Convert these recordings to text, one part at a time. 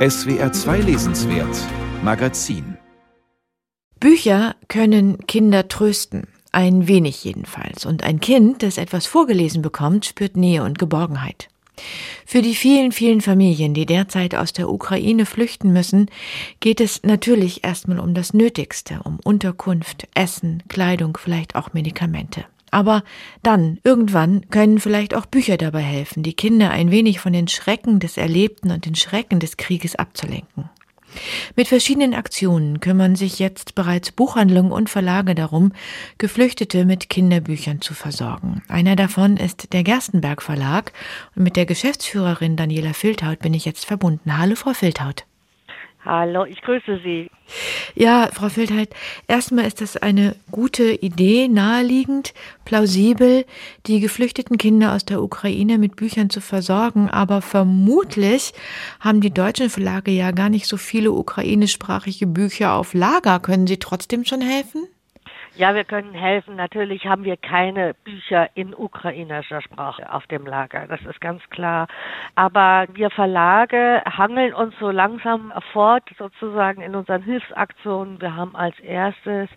SWR 2 Lesenswert Magazin Bücher können Kinder trösten. Ein wenig jedenfalls. Und ein Kind, das etwas vorgelesen bekommt, spürt Nähe und Geborgenheit. Für die vielen, vielen Familien, die derzeit aus der Ukraine flüchten müssen, geht es natürlich erstmal um das Nötigste, um Unterkunft, Essen, Kleidung, vielleicht auch Medikamente. Aber dann, irgendwann, können vielleicht auch Bücher dabei helfen, die Kinder ein wenig von den Schrecken des Erlebten und den Schrecken des Krieges abzulenken. Mit verschiedenen Aktionen kümmern sich jetzt bereits Buchhandlungen und Verlage darum, Geflüchtete mit Kinderbüchern zu versorgen. Einer davon ist der Gerstenberg Verlag und mit der Geschäftsführerin Daniela Filthaut bin ich jetzt verbunden. Hallo, Frau Filthaut. Hallo, ich grüße Sie. Ja, Frau Feldheit, erstmal ist das eine gute Idee, naheliegend, plausibel, die geflüchteten Kinder aus der Ukraine mit Büchern zu versorgen, aber vermutlich haben die deutschen Verlage ja gar nicht so viele ukrainischsprachige Bücher auf Lager. Können Sie trotzdem schon helfen? Ja, wir können helfen. Natürlich haben wir keine Bücher in ukrainischer Sprache auf dem Lager. Das ist ganz klar. Aber wir Verlage hangeln uns so langsam fort, sozusagen in unseren Hilfsaktionen. Wir haben als erstes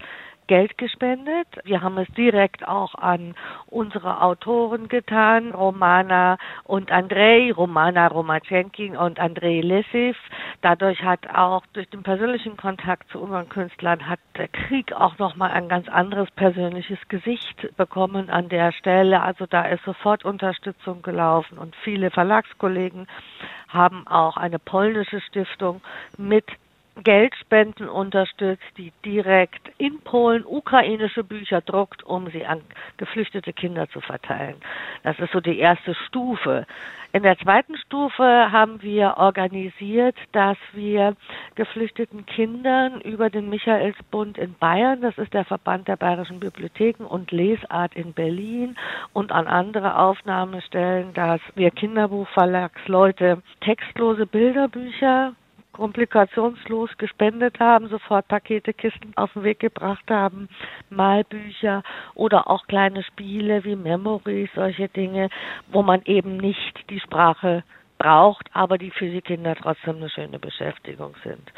Geld gespendet. Wir haben es direkt auch an unsere Autoren getan, Romana und Andrei, Romana Romachenkin und Andrei Lesiv. Dadurch hat auch durch den persönlichen Kontakt zu unseren Künstlern hat der Krieg auch nochmal ein ganz anderes persönliches Gesicht bekommen an der Stelle. Also da ist sofort Unterstützung gelaufen und viele Verlagskollegen haben auch eine polnische Stiftung mit Geldspenden unterstützt, die direkt in Polen ukrainische Bücher druckt, um sie an geflüchtete Kinder zu verteilen. Das ist so die erste Stufe. In der zweiten Stufe haben wir organisiert, dass wir geflüchteten Kindern über den Michaelsbund in Bayern, das ist der Verband der bayerischen Bibliotheken und Lesart in Berlin und an andere Aufnahmestellen, dass wir Kinderbuchverlagsleute textlose Bilderbücher komplikationslos gespendet haben, sofort Pakete, Kisten auf den Weg gebracht haben, Malbücher oder auch kleine Spiele wie Memories, solche Dinge, wo man eben nicht die Sprache braucht, aber die für die Kinder trotzdem eine schöne Beschäftigung sind.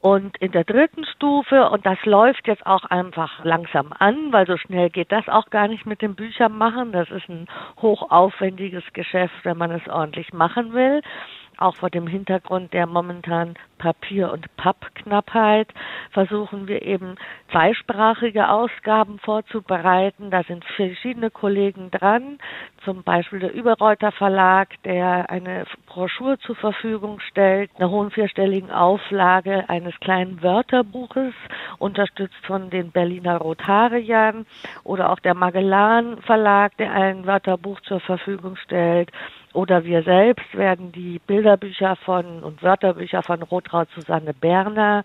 Und in der dritten Stufe, und das läuft jetzt auch einfach langsam an, weil so schnell geht das auch gar nicht mit dem Büchern machen. Das ist ein hochaufwendiges Geschäft, wenn man es ordentlich machen will auch vor dem Hintergrund der momentan Papier- und Pappknappheit versuchen wir eben zweisprachige Ausgaben vorzubereiten. Da sind verschiedene Kollegen dran, zum Beispiel der Überreuter Verlag, der eine Broschüre zur Verfügung stellt, einer hohen vierstelligen Auflage eines kleinen Wörterbuches, unterstützt von den Berliner Rotariern oder auch der Magellan Verlag, der ein Wörterbuch zur Verfügung stellt oder wir selbst werden die Bilderbücher von und Wörterbücher von Rotraud Susanne Berner,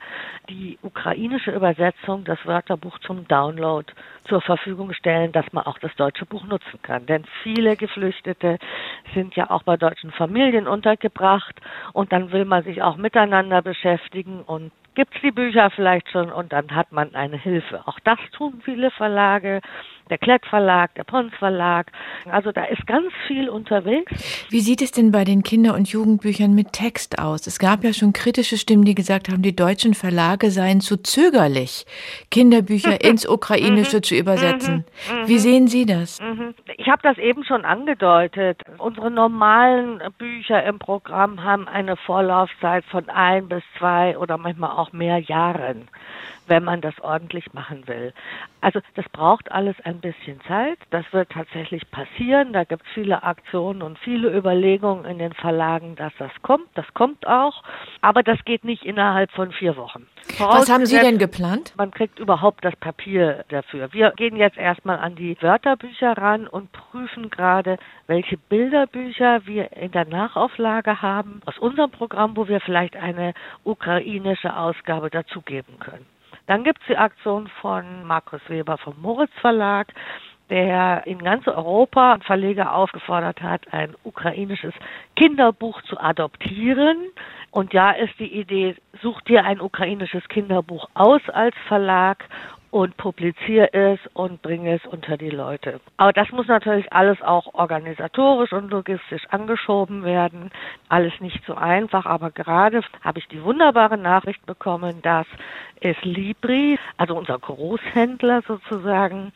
die ukrainische Übersetzung, das Wörterbuch zum Download zur Verfügung stellen, dass man auch das deutsche Buch nutzen kann. Denn viele Geflüchtete sind ja auch bei deutschen Familien untergebracht und dann will man sich auch miteinander beschäftigen und gibt es die Bücher vielleicht schon und dann hat man eine Hilfe. Auch das tun viele Verlage, der Klett Verlag, der Pons Verlag. Also da ist ganz viel unterwegs. Wie sieht es denn bei den Kinder- und Jugendbüchern mit Text aus? Es gab ja schon kritische Stimmen, die gesagt haben, die deutschen Verlage seien zu zögerlich, Kinderbücher ins Ukrainische zu übersetzen. Mhm. Wie sehen Sie das? Mhm. Ich habe das eben schon angedeutet. Unsere normalen Bücher im Programm haben eine Vorlaufzeit von ein bis zwei oder manchmal auch mehr Jahren wenn man das ordentlich machen will. Also das braucht alles ein bisschen Zeit. Das wird tatsächlich passieren. Da gibt es viele Aktionen und viele Überlegungen in den Verlagen, dass das kommt. Das kommt auch. Aber das geht nicht innerhalb von vier Wochen. Was haben Sie denn geplant? Man kriegt überhaupt das Papier dafür. Wir gehen jetzt erstmal an die Wörterbücher ran und prüfen gerade, welche Bilderbücher wir in der Nachauflage haben aus unserem Programm, wo wir vielleicht eine ukrainische Ausgabe dazugeben können. Dann gibt es die Aktion von Markus Weber vom Moritz Verlag, der in ganz Europa Verleger aufgefordert hat, ein ukrainisches Kinderbuch zu adoptieren. Und ja ist die Idee, such dir ein ukrainisches Kinderbuch aus als Verlag und publiziere es und bringe es unter die Leute. Aber das muss natürlich alles auch organisatorisch und logistisch angeschoben werden. Alles nicht so einfach, aber gerade habe ich die wunderbare Nachricht bekommen, dass es Libri, also unser Großhändler sozusagen,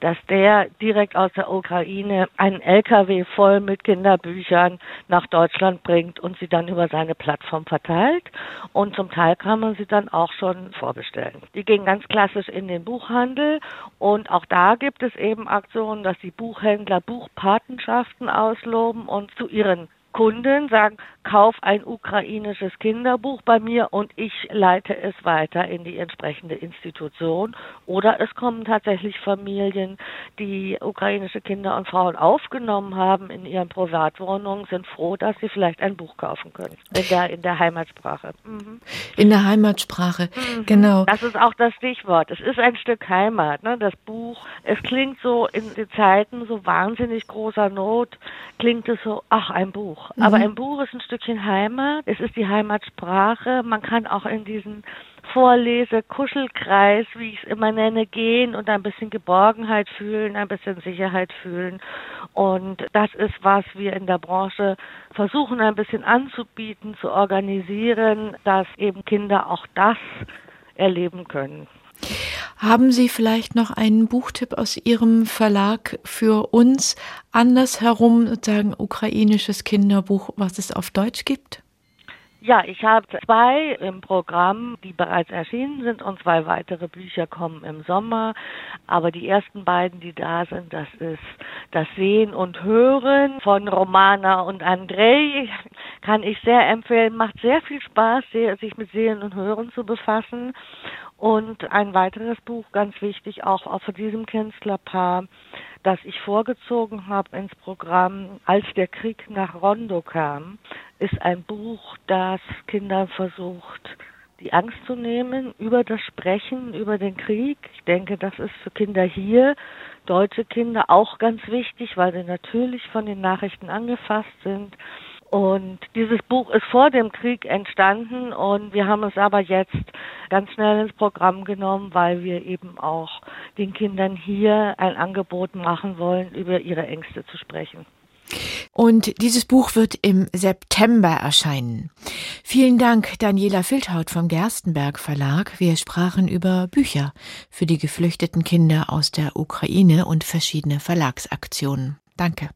dass der direkt aus der Ukraine einen LKW voll mit Kinderbüchern nach Deutschland bringt und sie dann über seine Plattform verteilt. Und zum Teil kann man sie dann auch schon vorbestellen. Die gehen ganz klassisch in den Buchhandel. Und auch da gibt es eben Aktionen, dass die Buchhändler Buchpatenschaften ausloben und zu ihren Kunden sagen, kauf ein ukrainisches Kinderbuch bei mir und ich leite es weiter in die entsprechende Institution. Oder es kommen tatsächlich Familien, die ukrainische Kinder und Frauen aufgenommen haben in ihren Privatwohnungen, sind froh, dass sie vielleicht ein Buch kaufen können. In der, in der Heimatsprache. Mhm. In der Heimatsprache, mhm. genau. Das ist auch das Stichwort. Es ist ein Stück Heimat, ne? das Buch. Es klingt so in den Zeiten so wahnsinnig großer Not, klingt es so, ach, ein Buch. Mhm. Aber ein Buch ist ein Stückchen Heimat. Es ist die Heimatsprache. Man kann auch in diesen Vorlese-Kuschelkreis, wie ich es immer nenne, gehen und ein bisschen Geborgenheit fühlen, ein bisschen Sicherheit fühlen. Und das ist, was wir in der Branche versuchen ein bisschen anzubieten, zu organisieren, dass eben Kinder auch das erleben können. Haben Sie vielleicht noch einen Buchtipp aus Ihrem Verlag für uns andersherum, sozusagen ukrainisches Kinderbuch, was es auf Deutsch gibt? Ja, ich habe zwei im Programm, die bereits erschienen sind und zwei weitere Bücher kommen im Sommer. Aber die ersten beiden, die da sind, das ist das Sehen und Hören von Romana und Andrei. Kann ich sehr empfehlen. Macht sehr viel Spaß, sich mit Sehen und Hören zu befassen. Und ein weiteres Buch, ganz wichtig, auch, auch von diesem Künstlerpaar, das ich vorgezogen habe ins Programm, als der Krieg nach Rondo kam, ist ein Buch, das Kindern versucht, die Angst zu nehmen über das Sprechen, über den Krieg. Ich denke, das ist für Kinder hier, deutsche Kinder, auch ganz wichtig, weil sie natürlich von den Nachrichten angefasst sind. Und dieses Buch ist vor dem Krieg entstanden und wir haben es aber jetzt ganz schnell ins Programm genommen, weil wir eben auch den Kindern hier ein Angebot machen wollen, über ihre Ängste zu sprechen. Und dieses Buch wird im September erscheinen. Vielen Dank, Daniela Filthaut vom Gerstenberg Verlag. Wir sprachen über Bücher für die geflüchteten Kinder aus der Ukraine und verschiedene Verlagsaktionen. Danke.